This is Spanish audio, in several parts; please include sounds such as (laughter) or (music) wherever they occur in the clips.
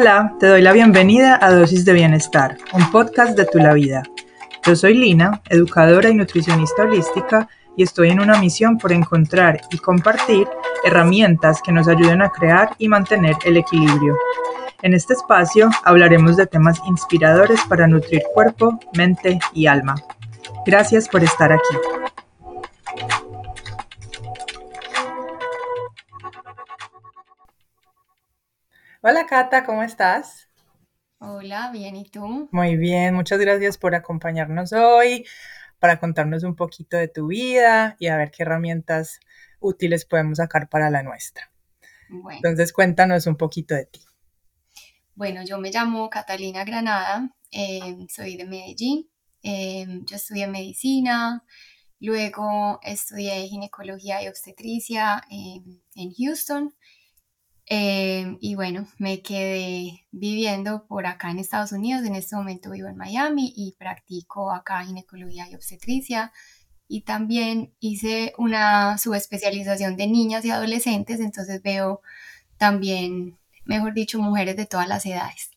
Hola, te doy la bienvenida a Dosis de Bienestar, un podcast de Tu Vida. Yo soy Lina, educadora y nutricionista holística, y estoy en una misión por encontrar y compartir herramientas que nos ayuden a crear y mantener el equilibrio. En este espacio hablaremos de temas inspiradores para nutrir cuerpo, mente y alma. Gracias por estar aquí. Hola Cata, ¿cómo estás? Hola, bien, ¿y tú? Muy bien, muchas gracias por acompañarnos hoy, para contarnos un poquito de tu vida y a ver qué herramientas útiles podemos sacar para la nuestra. Entonces, cuéntanos un poquito de ti. Bueno, yo me llamo Catalina Granada, em, soy de Medellín, em, yo estudié medicina, luego estudié ginecología y obstetricia en Houston Em, y bueno, me quedé viviendo por acá en Estados Unidos. En este momento vivo en Miami y practico acá ginecología y obstetricia. Y también hice una subespecialización de niñas y adolescentes, entonces veo también, mejor dicho, mujeres de todas las edades.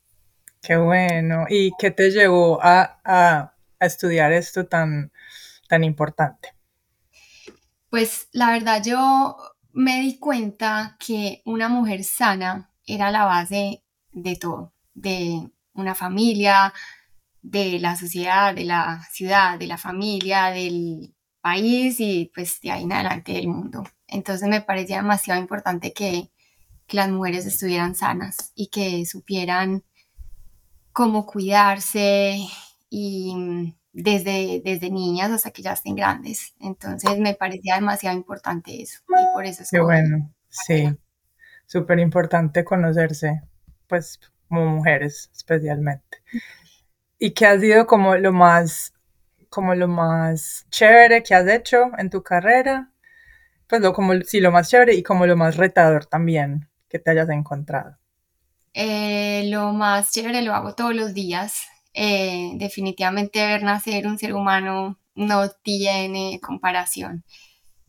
Qué bueno. ¿Y qué te llevó a, a, a estudiar esto tan, tan importante? Pues la verdad yo me di cuenta que una mujer sana era la base de todo, de una familia, de la sociedad, de la ciudad, de la familia, del país y pues de ahí en adelante del mundo. Entonces me parecía demasiado importante que, que las mujeres estuvieran sanas y que supieran cómo cuidarse y desde, desde niñas hasta que ya estén grandes. Entonces me parecía demasiado importante eso y por eso es Qué bueno, sí, súper importante conocerse, pues como mujeres especialmente. ¿Y qué ha sido como lo más, como lo más chévere que has hecho en tu carrera? Pues lo como, sí, lo más chévere y como lo más retador también que te hayas encontrado. Eh, lo más chévere lo hago todos los días. Eh, definitivamente ver nacer un ser humano no tiene comparación.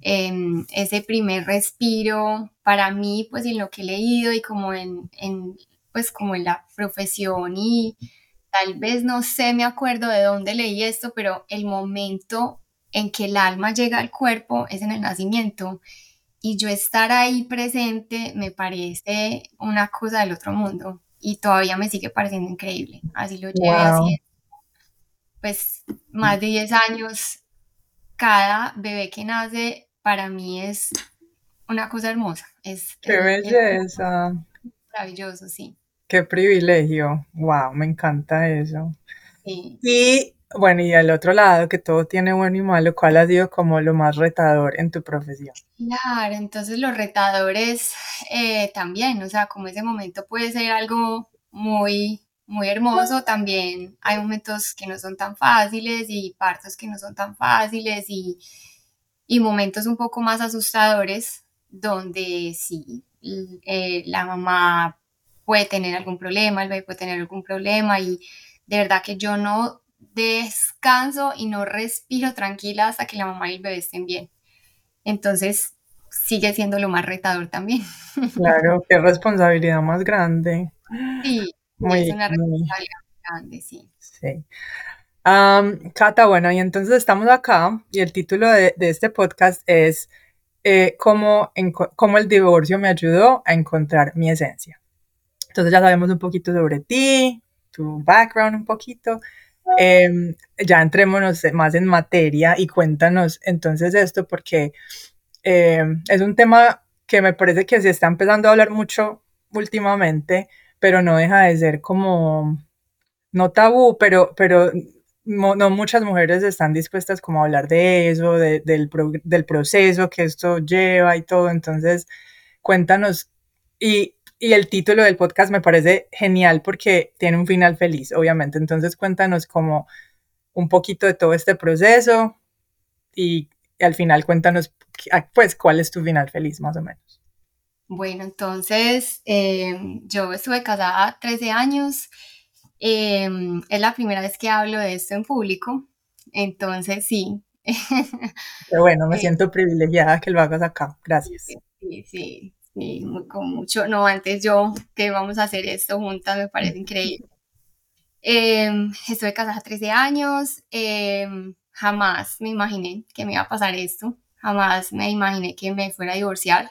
Em, ese primer respiro para mí, pues en lo que he leído y como en, pues como en la profesión y tal vez no sé, me acuerdo de dónde leí esto, pero el momento en que el alma llega al cuerpo es en el nacimiento y yo estar ahí presente me parece una cosa del otro mundo y todavía me sigue pareciendo increíble. Así lo llevé así. Pues más de 10 años, cada bebé que nace para mí es una cosa hermosa. Es, Qué belleza. maravilloso, sí. Qué privilegio. Wow, me encanta eso. Sí. Y bueno, y al otro lado, que todo tiene bueno y malo, ¿cuál ha sido como lo más retador en tu profesión? Claro, entonces los retadores eh, también, o sea, como ese momento puede ser algo muy, muy hermoso, también hay momentos que no son tan fáciles y partos que no son tan fáciles y, y momentos un poco más asustadores donde sí, eh, la mamá puede tener algún problema, el bebé puede tener algún problema y de verdad que yo no descanso y no respiro tranquila hasta que la mamá y el bebé estén bien. Entonces, sigue siendo lo más retador también. (laughs) Claro, qué responsabilidad más grande. Sí, es una responsabilidad grande, sí. Sí. Cata, bueno, y entonces estamos acá y el título de, este podcast es eh, cómo, cómo el divorcio me ayudó a encontrar mi esencia. Entonces ya sabemos un poquito sobre ti, tu background un poquito, Em, ya entrémonos más en materia y cuéntanos entonces esto porque em, es un tema que me parece que se está empezando a hablar mucho últimamente, pero no deja de ser como, no tabú, pero, pero no muchas mujeres están dispuestas como a hablar de eso, del, del proceso que esto lleva y todo. Entonces, cuéntanos y y el título del podcast me parece genial porque tiene un final feliz, obviamente. Entonces cuéntanos como un poquito de todo este proceso y, al final cuéntanos ah, pues cuál es tu final feliz más o menos. Bueno, entonces em, yo estuve casada 13 años. Em, es la primera vez que hablo de esto en público. Entonces sí. (laughs) Pero bueno, me eh, siento privilegiada que lo hagas acá. Gracias. Sí, sí y con mucho, no, antes yo, que vamos a hacer esto juntas, me parece increíble. Eh, estuve casada 13 años, em, jamás me imaginé que me iba a pasar esto, jamás me imaginé que me fuera a divorciar.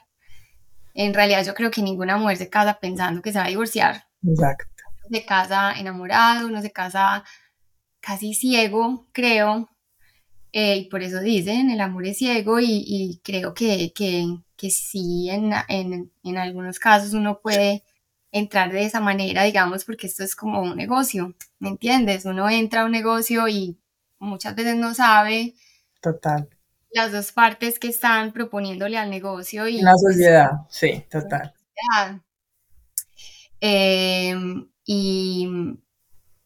En realidad yo creo que ninguna mujer se casa pensando que se va a divorciar. Exacto. Se casa enamorado, uno se casa casi ciego, creo, eh, y por eso dicen, el amor es ciego y, creo que, que, que sí, en, en, en, algunos casos uno puede entrar de esa manera, digamos, porque esto es como un negocio, ¿me entiendes? Uno entra a un negocio y muchas veces no sabe. Total. Las dos partes que están proponiéndole al negocio. Y, la pues, sociedad, sí, total. Em, y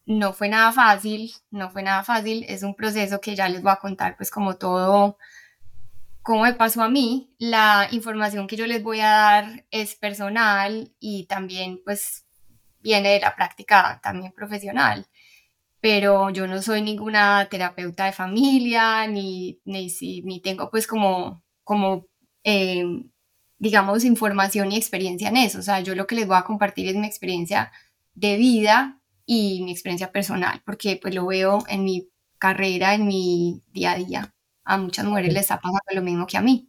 no fue nada fácil, no fue nada fácil, es un proceso que ya les voy a contar pues como todo, cómo me pasó a mí, la información que yo les voy a dar es personal y también pues viene de la práctica también profesional, pero yo no soy ninguna terapeuta de familia, ni, ni, ni tengo pues como, como eh, digamos, información y experiencia en eso, o sea, yo lo que les voy a compartir es mi experiencia de vida y mi experiencia personal, porque pues lo veo en mi carrera, en mi día a día. A muchas mujeres les está pasando lo mismo que a mí.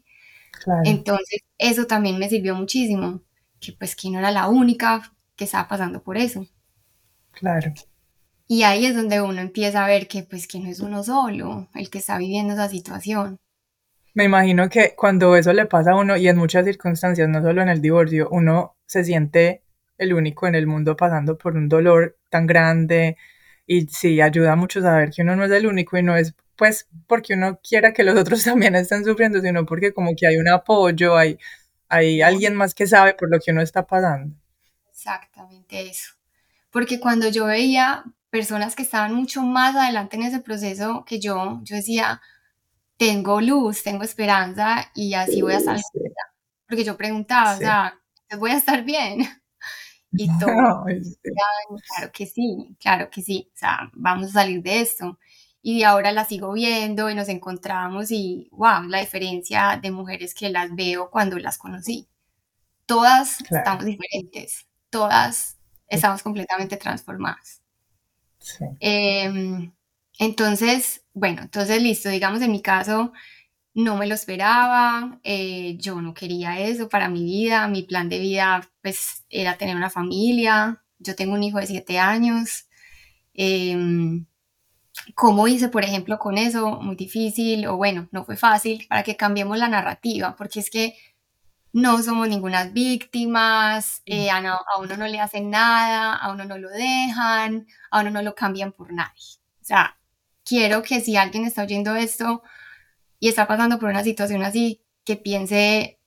Entonces, eso también me sirvió muchísimo, que pues que no era la única que estaba pasando por eso. Claro. Y ahí es donde uno empieza a ver que pues que no es uno solo el que está viviendo esa situación. Me imagino que cuando eso le pasa a uno y en muchas circunstancias, no solo en el divorcio, uno se siente el único en el mundo pasando por un dolor tan grande y sí, ayuda mucho saber que uno no es el único y no es pues porque uno quiera que los otros (laughs) también estén sufriendo, sino porque como que hay un apoyo, hay, hay alguien más que sabe por lo que uno está pasando. Exactamente eso. Porque cuando yo veía personas que estaban mucho más adelante en ese proceso que yo, yo decía, tengo luz, tengo esperanza y así voy a estar. Porque yo preguntaba, o sea, voy a estar bien. (laughs) y todo. claro que sí, claro que sí, o sea, vamos a salir de esto. Y ahora la sigo viendo y nos encontramos y, wow, la diferencia de mujeres que las veo cuando las conocí. Todas estamos diferentes, todas estamos completamente transformadas. Em, entonces, bueno, entonces listo, digamos en mi caso, no me lo esperaba, eh, yo no quería eso para mi vida, mi plan de vida pues era tener una familia, yo tengo un hijo de siete años. Em, ¿Cómo hice, por ejemplo, con eso? Muy difícil, o bueno, no fue fácil, para que cambiemos la narrativa, porque es que no somos ninguna víctimas, eh, a, a, uno no le hacen nada, a uno no lo dejan, a uno no lo cambian por nadie. O sea, quiero que si alguien está oyendo esto, y está pasando por una situación así, que piense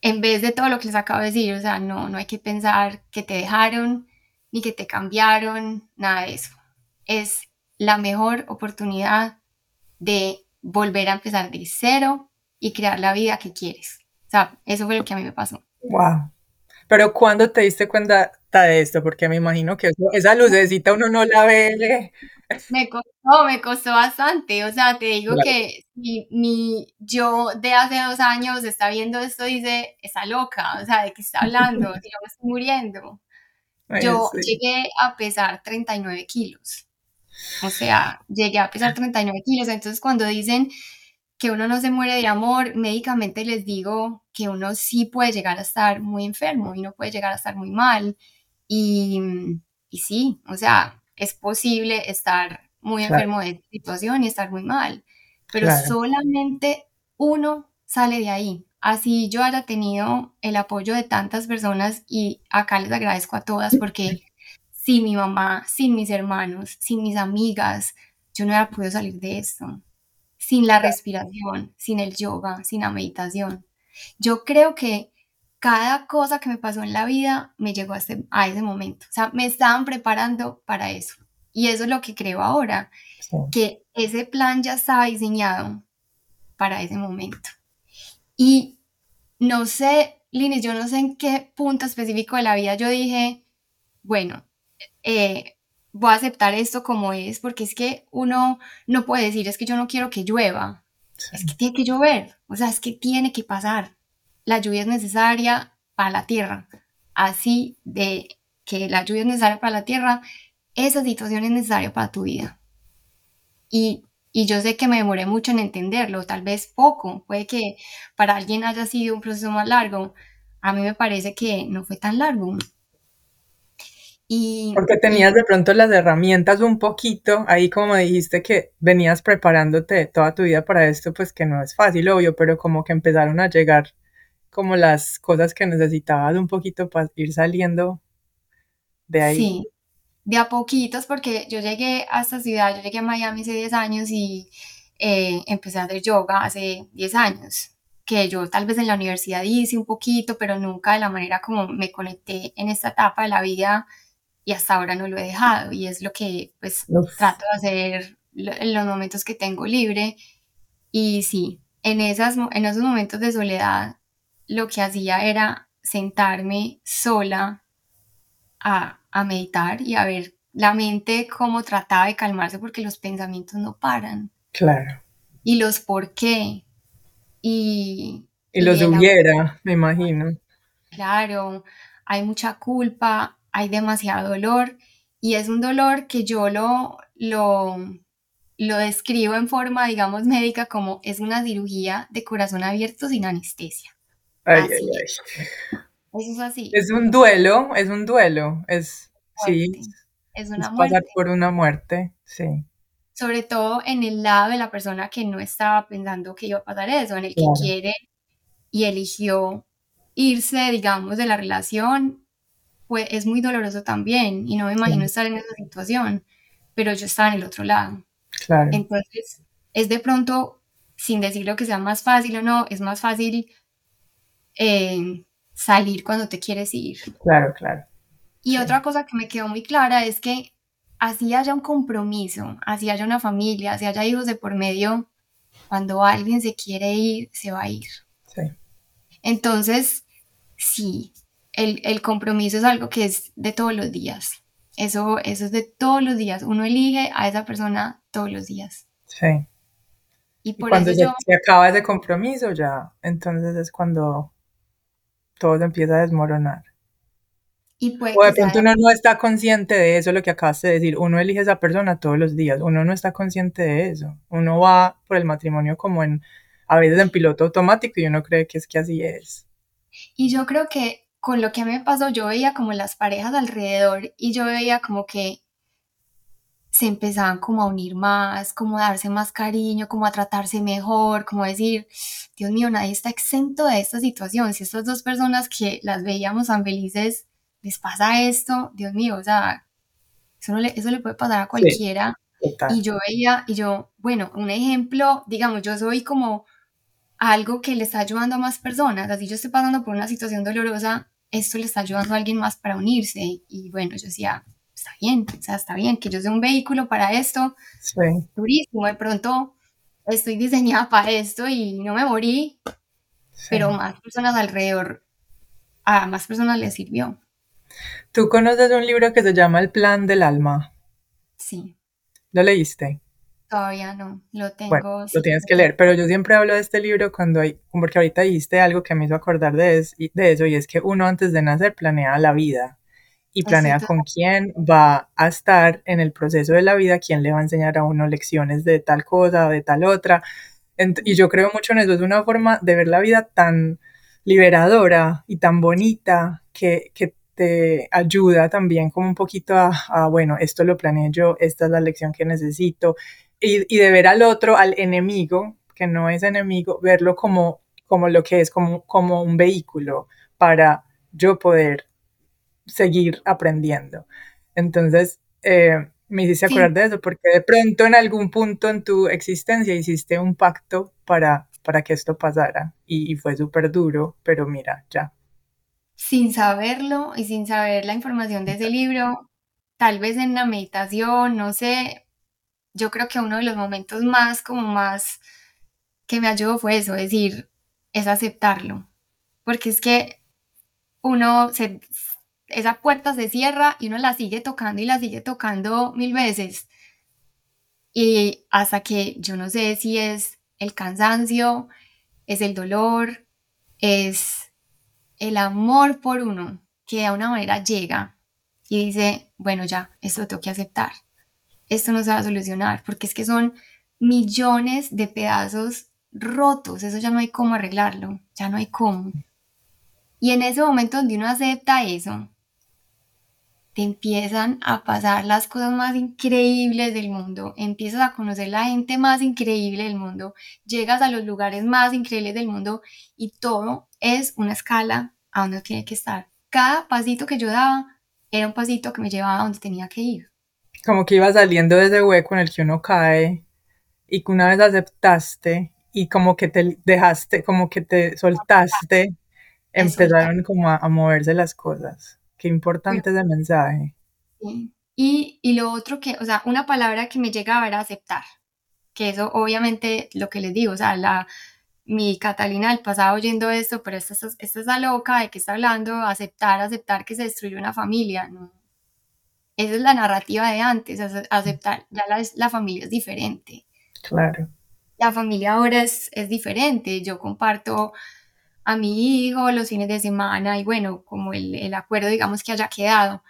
en vez de todo lo que les acabo de decir, o sea, no, no hay que pensar que te dejaron, ni que te cambiaron, nada de eso. Es la mejor oportunidad de volver a empezar de cero y crear la vida que quieres. O sea, eso fue lo que a mí me pasó. Wow. Pero ¿cuándo te diste cuenta de esto? Porque me imagino que esa lucecita uno no la ve me costó, me costó bastante. O sea, te digo que mi, mi, yo de hace dos años está viendo esto y dice, está loca, o sea, ¿de qué está hablando? (laughs) Yo me estoy muriendo. Yo llegué a pesar 39 kilos. O sea, llegué a pesar 39 kilos. Entonces, cuando dicen que uno no se muere de amor, médicamente les digo que uno sí puede llegar a estar muy enfermo y no puede llegar a estar muy mal. Y, y sí, o sea, es posible estar muy enfermo de situación y estar muy mal, pero solamente uno sale de ahí. Así yo haya tenido el apoyo de tantas personas y acá les agradezco a todas porque sin mi mamá, sin mis hermanos, sin mis amigas, yo no hubiera podido salir de esto. Sin la respiración, sin el yoga, sin la meditación. Yo creo que cada cosa que me pasó en la vida me llegó a, ese momento. O sea, me estaban preparando para eso. Y eso es lo que creo ahora, que ese plan ya estaba diseñado para ese momento. Y no sé, Linis, yo no sé en qué punto específico de la vida yo dije, bueno, eh, voy a aceptar esto como es, porque es que uno no puede decir, es que yo no quiero que llueva, es que tiene que llover, o sea, es que tiene que pasar. la lluvia es necesaria para la tierra, así de que la lluvia es necesaria para la tierra, esa situación es necesaria para tu vida. Y, y yo sé que me demoré mucho en entenderlo, tal vez poco, puede que para alguien haya sido un proceso más largo, a mí me parece que no fue tan largo. Y, Porque tenías de pronto las herramientas un poquito, ahí como dijiste que venías preparándote toda tu vida para esto, pues que no es fácil, obvio, pero como que empezaron a llegar como las cosas que necesitabas un poquito para ir saliendo de ahí. Sí, de a poquitos, porque yo llegué a esta ciudad, yo llegué a Miami hace 10 años y eh, empecé a hacer yoga hace 10 años que yo tal vez en la universidad hice un poquito, pero nunca de la manera como me conecté en esta etapa de la vida y hasta ahora no lo he dejado y es lo que pues trato de hacer en los momentos que tengo libre y sí, en, esas, en esos momentos de soledad lo que hacía era sentarme sola a, a meditar y a ver la mente cómo trataba de calmarse porque los pensamientos no paran. Claro. Y los por qué, y, y los hubiera, me imagino. Claro, hay mucha culpa, hay demasiado dolor y es un dolor que yo lo, lo, lo describo en forma, digamos, médica como es una cirugía de corazón abierto sin anestesia. Ay, ay, ay. Eso es así. Es un duelo, es un duelo, es, sí, es una pasar por una muerte, sí sobre todo en el lado de la persona que no estaba pensando que iba a pasar eso, en el que quiere y eligió irse, digamos, de la relación, pues es muy doloroso también y no me imagino estar en esa situación, pero yo estaba en el otro lado. Claro. Entonces, es de pronto, sin decir lo que sea más fácil o no, es más fácil eh, salir cuando te quieres ir. Claro, claro. Y otra cosa que me quedó muy clara es que así haya un compromiso, así haya una familia, así haya hijos de por medio, cuando alguien se quiere ir, se va a ir. Sí. Entonces, sí, el, compromiso es algo que es de todos los días. Eso, eso es de todos los días. Uno elige a esa persona todos los días. Sí. Y, por cuando eso se acaba ese compromiso, ya, entonces es cuando todo se empieza a desmoronar o de pronto uno no está consciente de eso, lo que acabas de decir. Uno elige a esa persona todos los días. Uno no está consciente de eso. Uno va por el matrimonio como en, a veces en piloto automático y uno cree que es que así es. Y yo creo que con lo que a mí me pasó, yo veía como las parejas alrededor y yo veía como que se empezaban como a unir más, como a darse más cariño, como a tratarse mejor, como a decir, Dios mío, nadie está exento de esta situación. Si estas dos personas que las veíamos tan felices les pasa esto, Dios mío, o sea, eso, le, eso le puede pasar a cualquiera. y yo veía, y yo, bueno, un ejemplo, digamos, yo soy como algo que le está ayudando a más personas, así yo estoy pasando por una situación dolorosa, esto le está ayudando a alguien más para unirse. Y bueno, yo decía, está bien, o sea, está bien que yo sea un vehículo para esto, sí. durísimo, de pronto estoy diseñada para esto y no me morí, pero más personas alrededor, a más personas les sirvió. ¿Tú conoces un libro que se llama El plan del alma? Sí. ¿Lo leíste? Todavía no, lo tengo. Bueno, lo tienes que leer, pero yo siempre hablo de este libro cuando hay, porque ahorita dijiste algo que me hizo acordar de, de eso, y es que uno antes de nacer planea la vida y planea con quién va a estar en el proceso de la vida, quién le va a enseñar a uno lecciones de tal cosa o de tal otra. y yo creo mucho en eso, es una forma de ver la vida tan liberadora y tan bonita que, que te ayuda también como un poquito a, bueno, esto lo planeé yo, esta es la lección que necesito, y, y, de ver al otro, al enemigo, que no es enemigo, verlo como, como lo que es, como, como un vehículo para yo poder seguir aprendiendo. Entonces, eh, me hiciste acordar de eso, porque de pronto en algún punto en tu existencia hiciste un pacto para, para que esto pasara y, y fue súper duro, pero mira, ya, sin saberlo y sin saber la información de ese libro, tal vez en la meditación, no sé, yo creo que uno de los momentos más como más que me ayudó fue eso, es decir, es aceptarlo, porque es que uno se, esa puerta se cierra y uno la sigue tocando y la sigue tocando mil veces. Y hasta que yo no sé si es el cansancio, es el dolor, es el amor por uno, que de una manera llega y dice, bueno, ya, esto lo tengo que aceptar. Esto no se va a solucionar, porque es que son millones de pedazos rotos, eso ya no hay cómo arreglarlo, ya no hay cómo. Y en ese momento donde uno acepta eso, te empiezan a pasar las cosas más increíbles del mundo, empiezas a conocer la gente más increíble del mundo, llegas a los lugares más increíbles del mundo y todo es una escala a donde tiene que estar. Cada pasito que yo daba era un pasito que me llevaba a donde tenía que ir. Como que iba saliendo de ese hueco en el que uno cae y que una vez aceptaste y como que te dejaste, como que te soltaste, empezaron como a moverse las cosas. Qué importante ese mensaje. Y, y, lo otro que, o sea, una palabra que me llegaba era aceptar, que eso obviamente lo que les digo, o sea, la, mi Catalina del pasado oyendo esto, pero esta, esta, esta es la loca de que está hablando, aceptar, aceptar que se destruyó una familia, ¿no? Esa es la narrativa de antes, aceptar, ya la, la familia es diferente. Claro. La familia ahora es, es diferente, yo comparto a mi hijo los fines de semana y bueno, como el, el acuerdo digamos que haya quedado.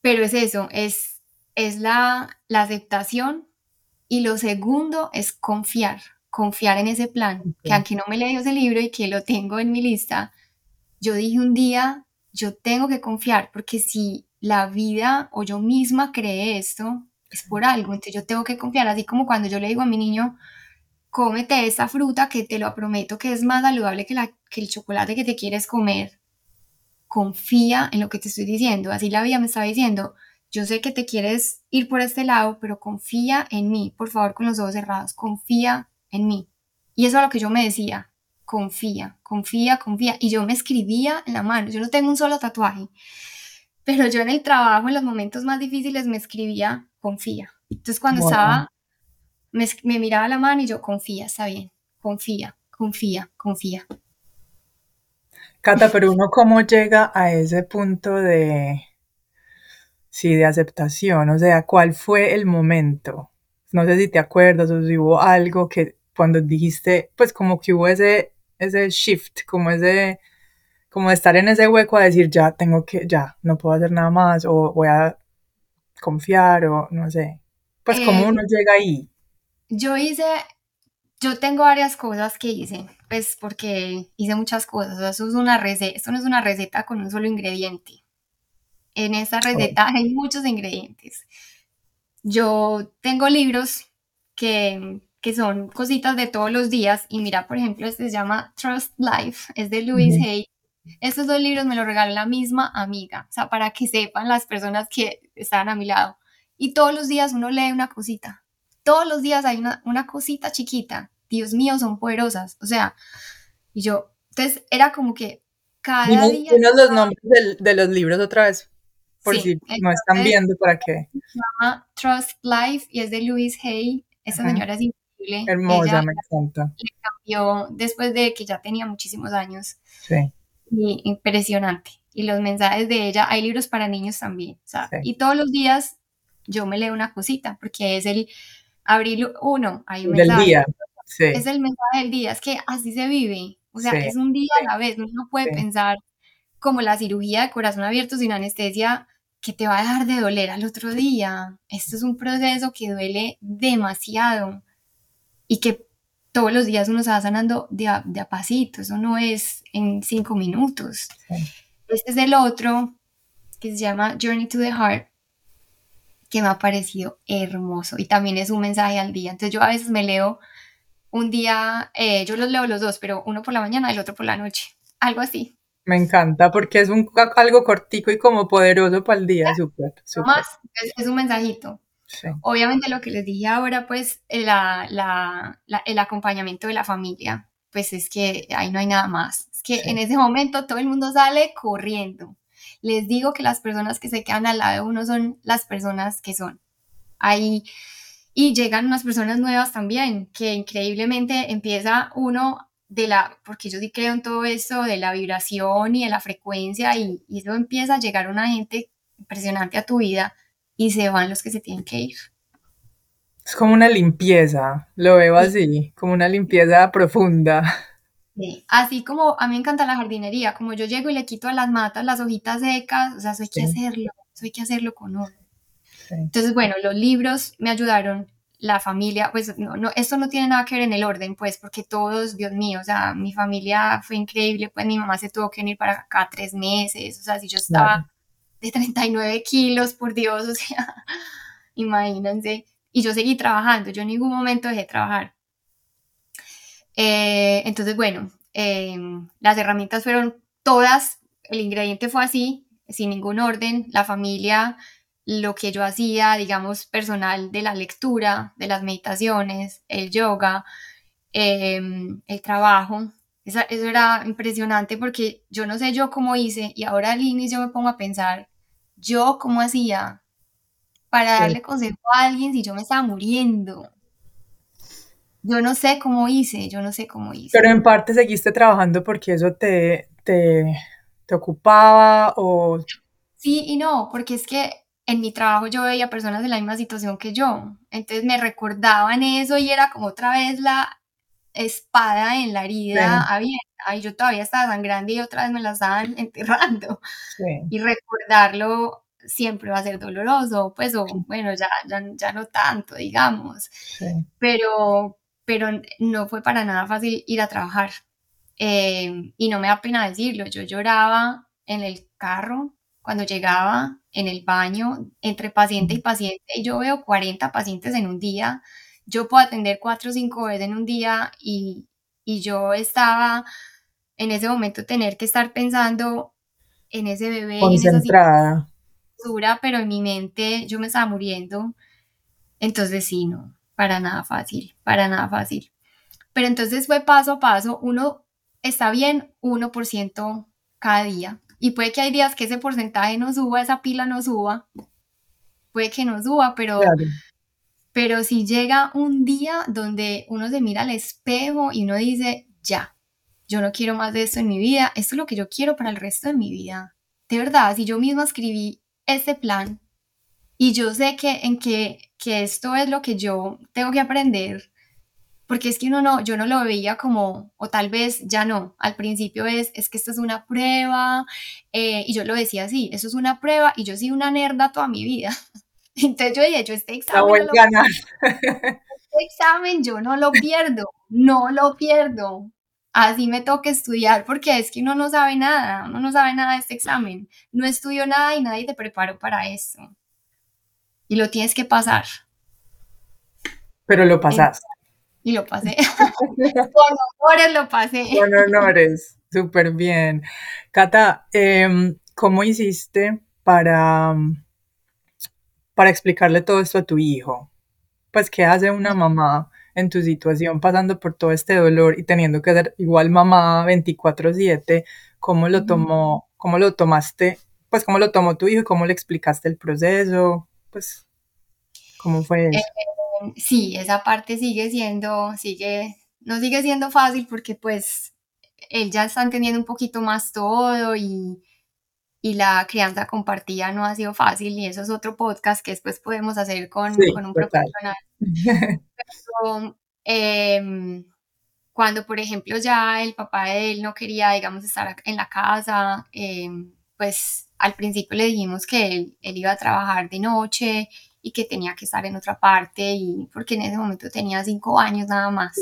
Pero es eso, es, es la, la aceptación y lo segundo es confiar, confiar en ese plan, que aunque no me leí ese libro y que lo tengo en mi lista, yo dije un día, yo tengo que confiar, porque si la vida o yo misma cree esto, es por algo, entonces yo tengo que confiar, así como cuando yo le digo a mi niño, cómete esa fruta que te lo prometo que es más saludable que, la, que el chocolate que te quieres comer. Confía en lo que te estoy diciendo. Así la vida me estaba diciendo, yo sé que te quieres ir por este lado, pero confía en mí, por favor, con los ojos cerrados, confía en mí. Y eso es lo que yo me decía, confía, confía, confía. Y yo me escribía en la mano, yo no tengo un solo tatuaje, pero yo en el trabajo, en los momentos más difíciles, me escribía, confía. Entonces cuando estaba me, miraba la mano y yo, confía, está bien, confía, confía, confía. Cata, pero uno cómo llega a ese punto de, sí, de aceptación, o sea, ¿cuál fue el momento? No sé si te acuerdas o si hubo algo que cuando dijiste, pues como que hubo ese, ese shift, como ese, como estar en ese hueco a decir, ya tengo que, ya, no puedo hacer nada más, o voy a confiar, o no sé. Pues cómo uno llega ahí. Yo hice, yo tengo varias cosas que hice, pues porque hice muchas cosas. eso es una receta, esto no es una receta con un solo ingrediente. En esta receta hay muchos ingredientes. Yo tengo libros que, que, son cositas de todos los días y mira, por ejemplo, este se llama Trust Life, es de Louise Hay. Estos dos libros me los regaló la misma amiga, o sea, para que sepan las personas que están a mi lado. Y todos los días uno lee una cosita todos los días hay una, una cosita chiquita, Dios mío, son poderosas, o sea, y yo, entonces era como que cada día... Dinos los nombres de los libros otra vez, por si no están viendo, para que... Se llama Trust Life y es de Louise Hay, esa señora es increíble. Hermosa, me encanta. Le cambió después de que ya tenía muchísimos años. Sí. Y impresionante. Y los mensajes de ella, hay libros para niños también, y todos los días yo me leo una cosita, porque es el abril 1, hay un mensaje. Día. Es el mensaje del día, es que así se vive. O sea, es un día a la vez. Uno no puede pensar como la cirugía de corazón abierto sin anestesia que te va a dejar de doler al otro día. Esto es un proceso que duele demasiado y que todos los días uno se va sanando de a, de a pasito. Eso no es en cinco minutos. Este es el otro que se llama Journey to the Heart que me ha parecido hermoso y también es un mensaje al día. Entonces yo a veces me leo un día, eh, yo los leo los dos, pero uno por la mañana y el otro por la noche, algo así. Me encanta porque es un, algo cortico y como poderoso para el día, súper. Más, es, un mensajito. Obviamente lo que les dije ahora, pues la, la, el acompañamiento de la familia, pues es que ahí no hay nada más. Es que en ese momento todo el mundo sale corriendo les digo que las personas que se quedan al lado de uno son las personas que son. Ahí, y llegan unas personas nuevas también, que increíblemente empieza uno de la, porque yo sí creo en todo eso, de la vibración y de la frecuencia, y, y eso empieza a llegar una gente impresionante a tu vida y se van los que se tienen que ir. Es como una limpieza, lo veo así, como una limpieza profunda. Sí. Así como a mí me encanta la jardinería, como yo llego y le quito a las matas las hojitas secas, o sea, eso hay que hacerlo, eso hay que hacerlo con orden. Entonces, bueno, los libros me ayudaron, la familia, pues no, no, esto no tiene nada que ver en el orden, pues, porque todos, Dios mío, o sea, mi familia fue increíble, pues mi mamá se tuvo que venir para acá tres meses, o sea, si yo estaba de 39 kilos, por Dios, (laughs) o sea, imagínense, y yo seguí trabajando, yo en ningún momento dejé de trabajar. Eh, entonces, bueno, em, las herramientas fueron todas, el ingrediente fue así, sin ningún orden, la familia, lo que yo hacía, digamos, personal de la lectura, de las meditaciones, el yoga, em, el trabajo. eso era impresionante porque yo no sé yo cómo hice y ahora al inicio me pongo a pensar, yo cómo hacía para darle consejo a alguien si yo me estaba muriendo. Yo no sé cómo hice, yo no sé cómo hice. Pero en parte seguiste trabajando porque eso te, te, te ocupaba o... Sí y no, porque es que en mi trabajo yo veía personas en la misma situación que yo. Entonces me recordaban eso y era como otra vez la espada en la herida abierta. Ay, yo todavía estaba sangrando y otra vez me la estaban (laughs) enterrando. Y recordarlo siempre va a ser doloroso, pues, o bueno, ya, ya, no tanto, digamos. Pero, pero no fue para nada fácil ir a trabajar. Eh, y no me da pena decirlo, yo lloraba en el carro cuando llegaba en el baño entre paciente y paciente y yo veo 40 pacientes en un día, yo puedo atender 4 o 5 veces en un día y, y yo estaba en ese momento tener que estar pensando en ese bebé, Concentrada. en esa pero en mi mente yo me estaba muriendo. Entonces sí, no, para nada fácil, para nada fácil. Pero entonces fue paso a paso, uno está bien 1% cada día. Y puede que hay días que ese porcentaje no suba, esa pila no suba. Puede que no suba, pero, pero si llega un día donde uno se mira al espejo y uno dice, ya, yo no quiero más de esto en mi vida, esto es lo que yo quiero para el resto de mi vida. De verdad, si yo misma escribí este plan y yo sé que en que, que esto es lo que yo tengo que aprender, porque es que uno no, yo no lo veía como, o tal vez ya no, al principio es, es que esto es una prueba, eh, y yo lo decía así, eso es una prueba, y yo soy una nerda toda mi vida. (laughs) (laughs) Entonces yo dije, yo este examen, no lo, (laughs) este examen yo no lo pierdo, no lo pierdo. Así me toca estudiar, porque es que uno no sabe nada, uno no sabe nada de este examen, no estudio nada y nadie te preparó para eso. Y lo tienes que pasar. Pero lo pasaste y lo pasé. (laughs) Con honores lo pasé. Con honores, súper bien. Cata, em, ¿cómo hiciste para, para explicarle todo esto a tu hijo? Pues, ¿qué hace una mamá en tu situación pasando por todo este dolor y teniendo que ser igual mamá 24/7? ¿Cómo lo tomó, cómo lo tomaste? Pues, ¿cómo lo tomó tu hijo? ¿Cómo le explicaste el proceso? Pues, ¿cómo fue eso? Eh, sí, esa parte sigue siendo, sigue, no sigue siendo fácil porque pues él ya está entendiendo un poquito más todo y, y la crianza compartida no ha sido fácil y eso es otro podcast que después podemos hacer con, con un profesional. Pero, em, cuando, por ejemplo, ya el papá de él no quería, digamos, estar en la casa, em, pues al principio le dijimos que él, él, iba a trabajar de noche y que tenía que estar en otra parte, y porque en ese momento tenía cinco años nada más.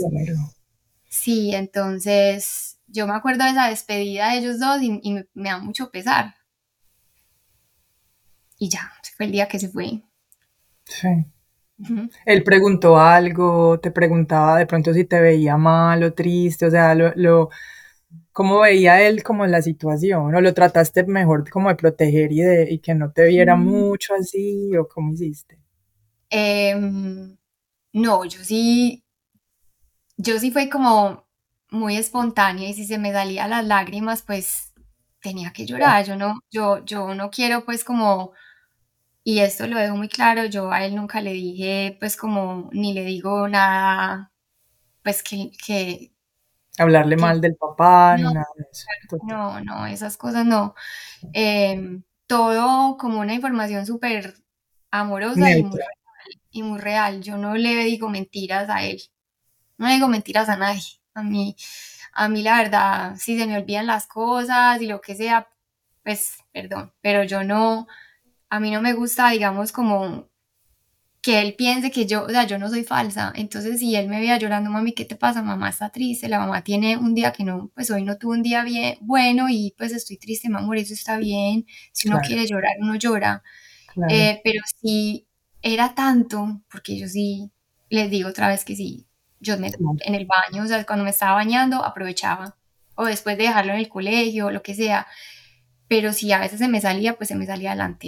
Sí, entonces yo me acuerdo de esa despedida de ellos dos y, me, da mucho pesar. Y ya, fue el día que se fue. Sí. Él preguntó algo, te preguntaba de pronto si te veía mal o triste, o sea, lo, lo, ¿cómo veía él como la situación? ¿O lo trataste mejor como de proteger y, de, y que no te viera mm. mucho así? ¿O cómo hiciste? Em, no, yo sí, yo sí fue como muy espontánea y si se me salían las lágrimas, pues tenía que llorar. Yo no, yo, yo no quiero pues como, y esto lo dejo muy claro, yo a él nunca le dije pues como, ni le digo nada, pues que, que hablarle mal del papá, no, ni nada de eso. No, no, esas cosas no. Em, todo como una información súper amorosa y muy, y muy, real. Yo no le digo mentiras a él. No le digo mentiras a nadie. A mí, a mí la verdad, si se me olvidan las cosas y lo que sea, pues perdón, pero yo no, a mí no me gusta, digamos, como que él piense que yo, o sea, yo no soy falsa. Entonces, si él me veía llorando, mami, ¿qué te pasa? Mamá está triste, la mamá tiene un día que no, pues hoy no tuvo un día bien, bueno, y pues estoy triste, mamá, eso está bien. Si uno quiere llorar, uno llora. Eh, pero si era tanto, porque yo sí les digo otra vez que sí, yo me, en el baño, o sea, cuando me estaba bañando, aprovechaba. O después de dejarlo en el colegio, lo que sea. Pero si a veces se me salía, pues se me salía adelante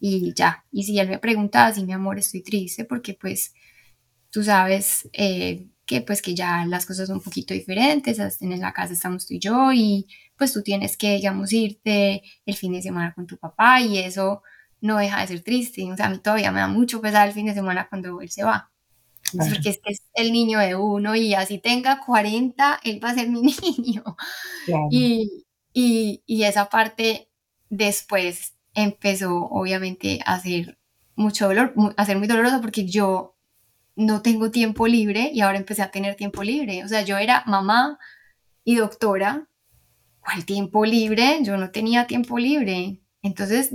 y ya. Y si él me preguntaba, si mi amor, estoy triste porque pues tú sabes eh, que pues que ya las cosas son un poquito diferentes, en la casa estamos tú y yo y pues tú tienes que, digamos, irte el fin de semana con tu papá y eso no deja de ser triste. O sea, a mí todavía me da mucho pesar el fin de semana cuando él se va. Porque es que es el niño de uno y así tenga 40, él va a ser mi (laughs) niño. Y, y, esa parte después empezó obviamente a ser mucho dolor, a ser muy doloroso porque yo no tengo tiempo libre y ahora empecé a tener tiempo libre. O sea, yo era mamá y doctora. ¿Cuál tiempo libre? Yo no tenía tiempo libre. Entonces,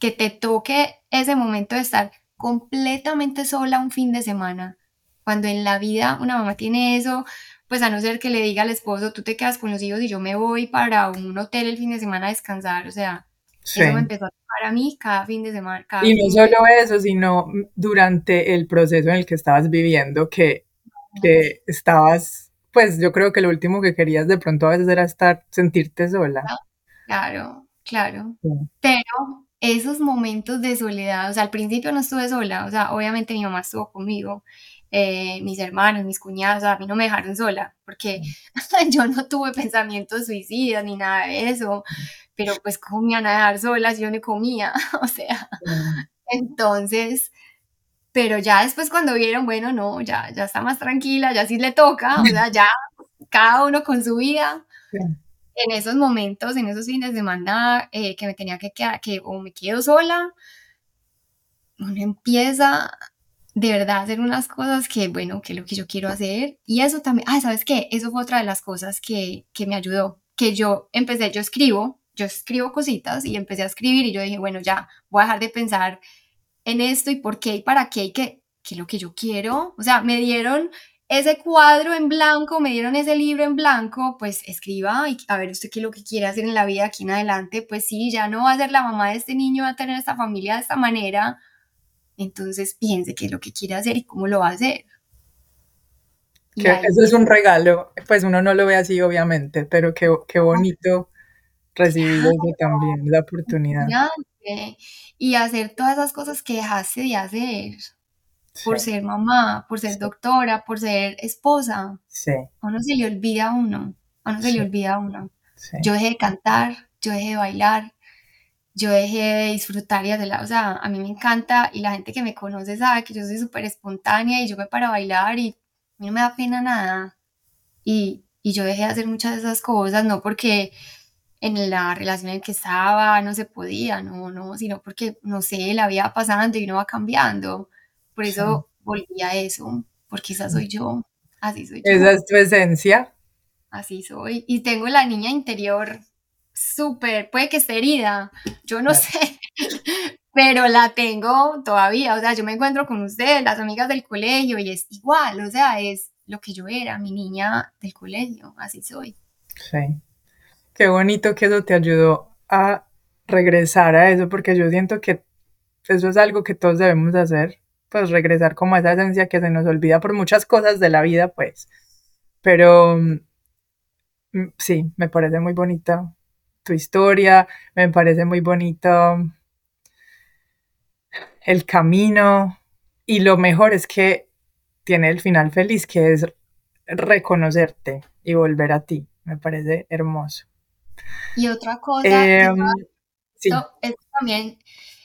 que te toque ese momento de estar completamente sola un fin de semana, cuando en la vida una mamá tiene eso, pues a no ser que le diga al esposo, tú te quedas con los hijos y yo me voy para un hotel el fin de semana a descansar, o sea, eso me empezó a tocar a mí cada fin de semana. y no solo eso, sino durante el proceso en el que estabas viviendo, que, que estabas, pues yo creo que lo último que querías de pronto a veces era estar, sentirte sola. Claro, claro. Pero esos momentos de soledad, o sea, al principio no estuve sola, o sea, obviamente mi mamá estuvo conmigo, eh, mis hermanos, mis cuñados, a mí no me dejaron sola, porque (laughs) yo no tuve pensamientos suicidas ni nada de eso, pero pues cómo me iban a dejar sola si yo no comía, (laughs) o sea, entonces, pero ya después cuando vieron, bueno, no, ya, ya está más tranquila, ya sí le toca, o sea, ya cada uno con su vida. En esos momentos, en esos fines de semana eh, que me tenía que quedar, que o me quedo sola, uno empieza de verdad hacer unas cosas que, bueno, que es lo que yo quiero hacer. Y eso también, ah, ¿sabes qué? Eso fue otra de las cosas que, que me ayudó, que yo empecé, yo escribo, yo escribo cositas y empecé a escribir y yo dije, bueno, ya voy a dejar de pensar en esto y por qué y para qué y qué, qué es lo que yo quiero. O sea, me dieron ese cuadro en blanco, me dieron ese libro en blanco, pues escriba y a ver usted qué es lo que quiere hacer en la vida aquí en adelante. Pues sí, ya no va a ser la mamá de este niño, va a tener esta familia de esta manera. Entonces piense qué es lo que quiere hacer y cómo lo va a hacer. eso es un regalo, pues uno no lo ve así obviamente, pero qué, qué bonito recibir también, la oportunidad. Y hacer todas esas cosas que dejaste de hacer por ser mamá, por ser doctora, por ser esposa. Sí. A uno se le olvida a uno, a uno se le olvida a uno. Yo dejé de cantar, yo dejé de bailar, yo dejé de disfrutar y hacer, o sea, a mí me encanta y la gente que me conoce sabe que yo soy súper espontánea y yo me paro a bailar y a mí no me da pena nada. Y, y yo dejé de hacer muchas de esas cosas, no porque en la relación en que estaba no se podía, no, no, sino porque, no sé, la vida pasando y no va cambiando. Por eso volví a eso, porque esa soy yo, así soy yo. Esa es tu esencia. Así soy. Y tengo la niña interior súper, puede que esté herida, yo no sé, (laughs) pero la tengo todavía. O sea, yo me encuentro con ustedes, las amigas del colegio, y es igual, o sea, es lo que yo era, mi niña del colegio, así soy. Sí. Qué bonito que eso te ayudó a regresar a eso, porque yo siento que eso es algo que todos debemos hacer, pues regresar como a esa esencia que se nos olvida por muchas cosas de la vida, pues. Pero mm, sí, me parece muy bonita tu historia, me parece muy bonito el camino y lo mejor es que tiene el final feliz, que es reconocerte y volver a ti. Me parece hermoso. Y otra cosa, em, también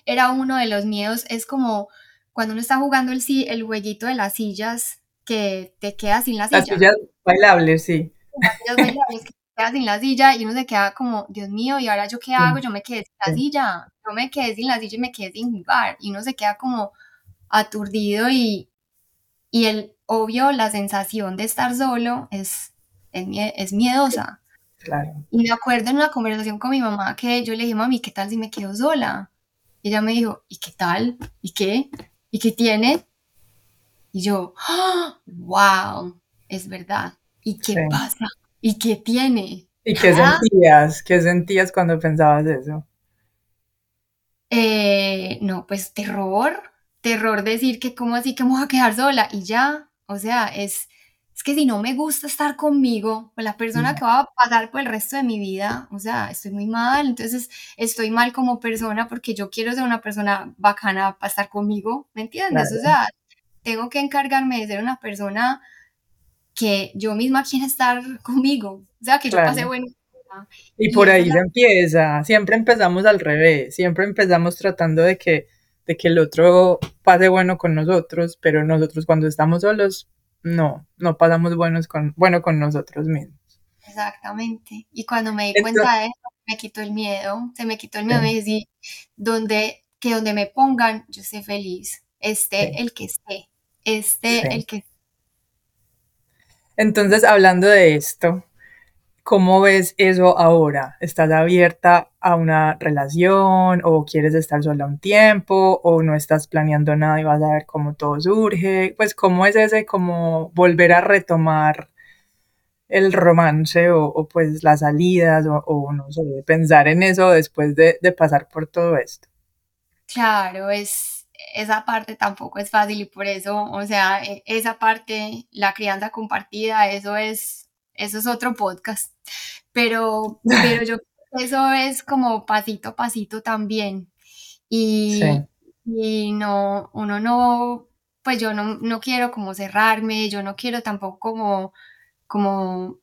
era uno de los miedos, es como cuando uno está jugando el, el jueguito de las sillas, que te quedas sin la silla. Las sillas bailables, sí. Las sillas bailables, que te quedas sin la silla y uno se queda como, Dios mío, ¿y ahora yo qué hago? Yo me quedé sin la silla, yo me quedé sin la silla y me quedé sin jugar. Y uno se queda como aturdido y, y el obvio, la sensación de estar solo es es, miedosa. Claro. Y me acuerdo en una conversación con mi mamá que yo le dije, mami, ¿qué tal si me quedo sola? Y ella me dijo, ¿y qué tal? ¿Y qué? ¿Y qué tiene? Y yo, wow, es verdad. ¿Y qué pasa? ¿Y qué tiene? ¿Y qué sentías? ¿Qué sentías cuando pensabas eso? Eh, no, pues terror, terror decir que cómo así que me voy a quedar sola y ya, o sea, es, es que si no me gusta estar conmigo, con la persona que va a pasar por el resto de mi vida, o sea, estoy muy mal, entonces estoy mal como persona porque yo quiero ser una persona bacana para estar conmigo, ¿me entiendes? O sea, tengo que encargarme de ser una persona que yo misma quiera estar (laughs) conmigo, o sea, que yo pase bueno. Y, por ahí se empieza, siempre empezamos al revés, siempre empezamos tratando de que, de que el otro pase bueno con nosotros, pero nosotros cuando estamos solos, no, no pasamos buenos con, bueno con nosotros mismos. Exactamente. Y cuando me di cuenta de eso, me quitó el miedo, se me quitó el miedo, me dije, donde, que donde me pongan, yo esté feliz, esté el que esté, esté el que entonces, hablando de esto, ¿cómo ves eso ahora? ¿Estás abierta a una relación o quieres estar sola un tiempo o no estás planeando nada y vas a ver cómo todo surge? Pues, ¿cómo es ese como volver a retomar el romance o, pues las salidas o, no sé, pensar en eso después de, de pasar por todo esto? Claro, es esa parte tampoco es fácil y por eso, o sea, e, esa parte, la crianza compartida, eso es, eso es otro podcast. Pero, (laughs) pero yo eso es como pasito a pasito también. Y, y no, uno no, pues yo no, no quiero como cerrarme, yo no quiero tampoco como, como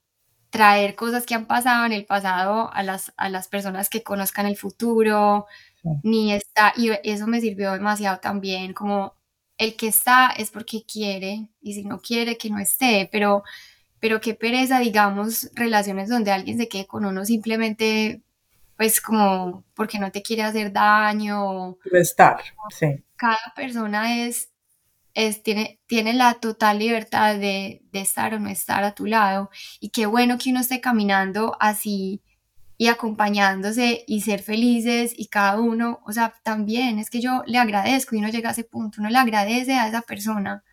traer cosas que han pasado en el pasado a las, a las personas que conozcan el futuro, ni está, y eso me sirvió demasiado también, como el que está es porque quiere, y si no quiere, que no esté, pero, pero qué pereza, digamos, relaciones donde alguien se quede con uno simplemente, pues como porque no te quiere hacer daño. Estar, sí. Cada persona es, es, tiene, tiene la total libertad de, de estar o no estar a tu lado, y qué bueno que uno esté caminando así y acompañándose y ser felices y cada uno, o sea, también es que yo le agradezco y uno llega a ese punto, uno le agradece a esa persona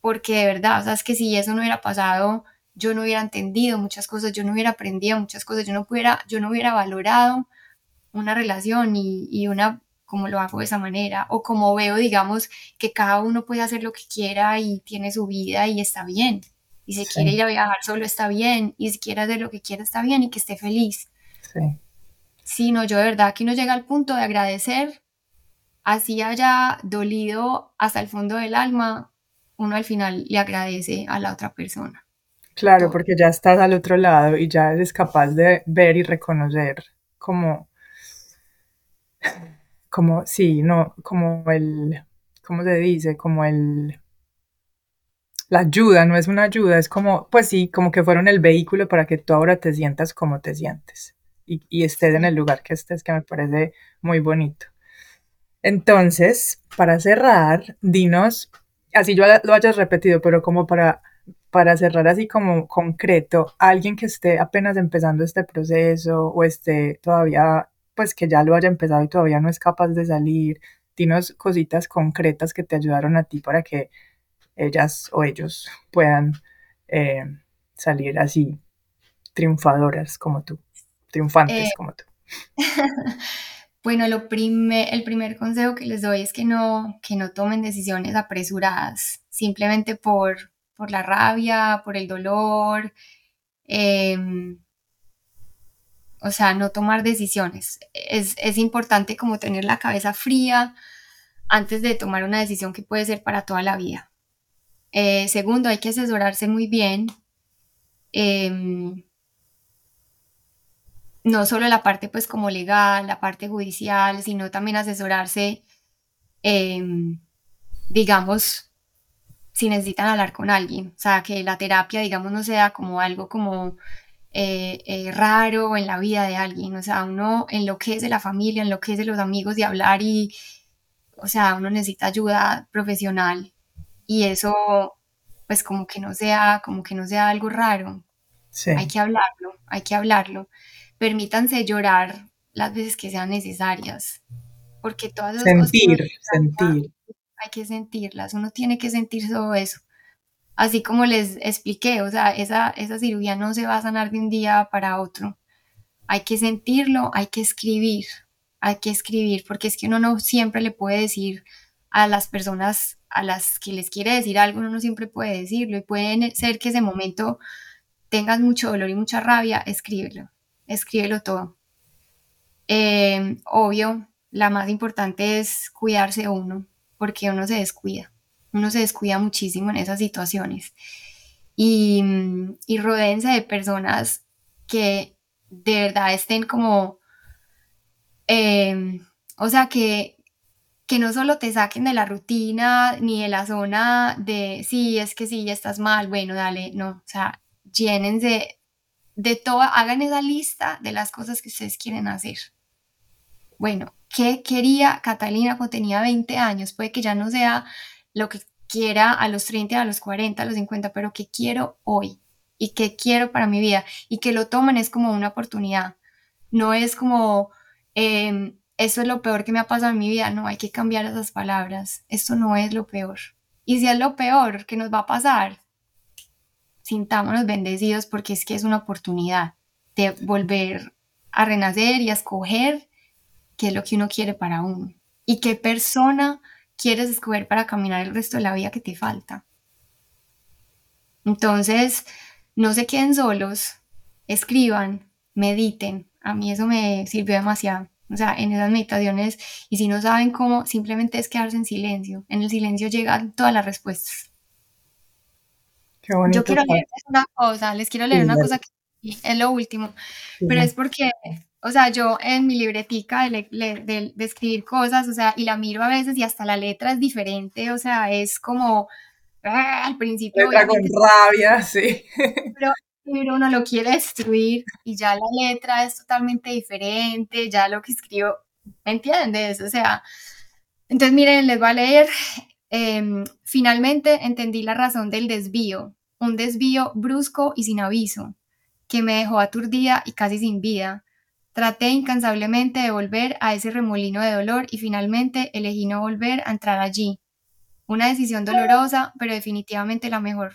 porque de verdad, o sea, es que si eso no hubiera pasado, yo no hubiera entendido muchas cosas, yo no hubiera aprendido muchas cosas, yo no hubiera, yo no hubiera valorado una relación y, y una como lo hago de esa manera o como veo, digamos, que cada uno puede hacer lo que quiera y tiene su vida y está bien. Y si quiere ir a viajar solo está bien, y si quiere hacer lo que quiera está bien y que esté feliz. Sí. Sí, no, yo de verdad aquí no llega al punto de agradecer, así haya dolido hasta el fondo del alma, uno al final le agradece a la otra persona. Claro, porque ya estás al otro lado y ya eres capaz de ver y reconocer como, como, sí, no, como el, ¿cómo se dice? Como el, la ayuda, no es una ayuda, es como, pues sí, como que fueron el vehículo para que tú ahora te sientas como te sientes y, estés en el lugar que estés, que me parece muy bonito. Entonces, para cerrar, dinos, así yo lo hayas repetido, pero como para, para cerrar así como concreto, alguien que esté apenas empezando este proceso o esté todavía, pues que ya lo haya empezado y todavía no es capaz de salir, dinos cositas concretas que te ayudaron a ti para que ellas o ellos puedan eh, salir así triunfadoras como tú triunfantes eh, como tú? (laughs) bueno, lo el primer consejo que les doy es que no, que no tomen decisiones apresuradas, simplemente por, por la rabia, por el dolor. Em, o sea, no tomar decisiones. Es, es, importante como tener la cabeza fría antes de tomar una decisión que puede ser para toda la vida. Eh, segundo, hay que asesorarse muy bien. Em, no solo la parte pues como legal, la parte judicial, sino también asesorarse, em, digamos, si necesitan hablar con alguien. O sea, que la terapia, digamos, no sea como algo como eh, eh, raro en la vida de alguien. O sea, uno enloquece la familia, enloquece los amigos de hablar y, o sea, uno necesita ayuda profesional y eso, pues como que no sea, como que no sea algo raro. Hay que hablarlo, hay que hablarlo. Permítanse llorar las veces que sean necesarias, porque todas las sentir, sentir. Hay que sentirlas, uno tiene que sentir todo eso. Así como les expliqué, o sea, esa, esa cirugía no se va a sanar de un día para otro. Hay que sentirlo, hay que escribir, hay que escribir, porque es que uno no siempre le puede decir a las personas a las que les quiere decir algo, uno no siempre puede decirlo y puede ser que ese momento tengas mucho dolor y mucha rabia, escríbelo, escríbelo todo. Eh, obvio, la más importante es cuidarse uno, porque uno se descuida, uno se descuida muchísimo en esas situaciones. Y, y rodeense de personas que de verdad estén como, eh, o sea, que, que no solo te saquen de la rutina ni de la zona de, sí, es que sí, ya estás mal, bueno, dale, no, o sea, llénense de todo, hagan esa lista de las cosas que ustedes quieren hacer. Bueno, ¿qué quería Catalina cuando tenía 20 años? Puede que ya no sea lo que quiera a los 30, a los 40, a los 50, pero ¿qué quiero hoy? ¿Y qué quiero para mi vida? Y que lo tomen es como una oportunidad. No es como, em, eso es lo peor que me ha pasado en mi vida. No, hay que cambiar esas palabras. Esto no es lo peor. Y si es lo peor que nos va a pasar, sintámonos bendecidos porque es que es una oportunidad de volver a renacer y a escoger qué es lo que uno quiere para uno y qué persona quieres escoger para caminar el resto de la vida que te falta. Entonces, no se queden solos, escriban, mediten. A mí eso me sirvió demasiado. O sea, en esas meditaciones, y si no saben cómo, simplemente es quedarse en silencio. En el silencio llegan todas las respuestas. Yo quiero leerles una cosa, les quiero leer una cosa que es lo último, pero es porque, o sea, yo en mi libretica de, escribir cosas, o sea, y la miro a veces y hasta la letra es diferente, o sea, es como ah, al principio. Letra con rabia, sí. Pero, pero uno lo quiere destruir y ya la letra es totalmente diferente, ya lo que escribo, ¿me entiendes? O sea, entonces miren, les voy a leer. Em, finalmente entendí la razón del desvío un desvío brusco y sin aviso, que me dejó aturdida y casi sin vida. Traté incansablemente de volver a ese remolino de dolor y finalmente elegí no volver a entrar allí. Una decisión dolorosa, pero definitivamente la mejor.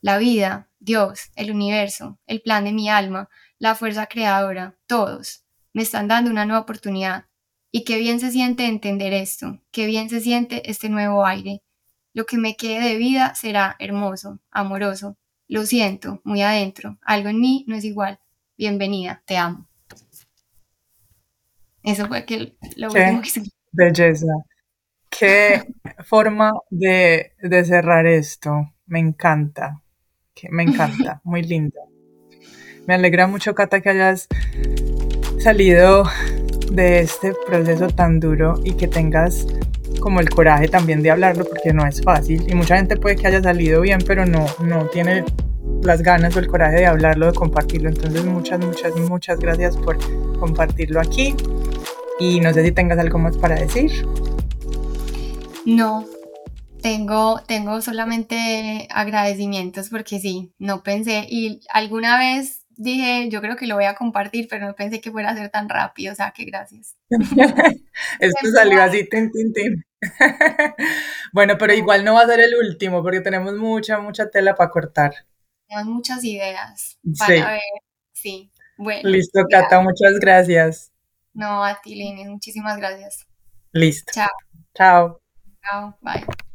La vida, Dios, el universo, el plan de mi alma, la fuerza creadora, todos, me están dando una nueva oportunidad. Y qué bien se siente entender esto, qué bien se siente este nuevo aire, lo que me quede de vida será hermoso, amoroso. Lo siento, muy adentro. Algo en mí no es igual. Bienvenida, te amo. Eso fue que lo último que Belleza. Qué (laughs) forma de, cerrar esto. Me encanta. me encanta. (laughs) Muy linda. Me alegra mucho, Cata, que hayas salido de este proceso tan duro y que tengas como el coraje también de hablarlo porque no es fácil y mucha gente puede que haya salido bien pero no, no tiene las ganas o el coraje de hablarlo, de compartirlo. Entonces muchas, muchas, muchas gracias por compartirlo aquí y no sé si tengas algo más para decir. No, tengo, tengo solamente agradecimientos porque sí, no pensé y alguna vez dije, yo creo que lo voy a compartir, pero no pensé que fuera a ser tan rápido, o sea, que gracias. (laughs) Esto salió así, tin, tin, tin. (laughs) bueno, pero igual no va a ser el último, porque tenemos mucha, mucha tela para cortar. Tenemos muchas ideas para sí. ver, sí. Bueno. Listo, Cata, muchas gracias. No, a ti, Lini, muchísimas gracias. Listo. Chao. Chao. Chao, bye.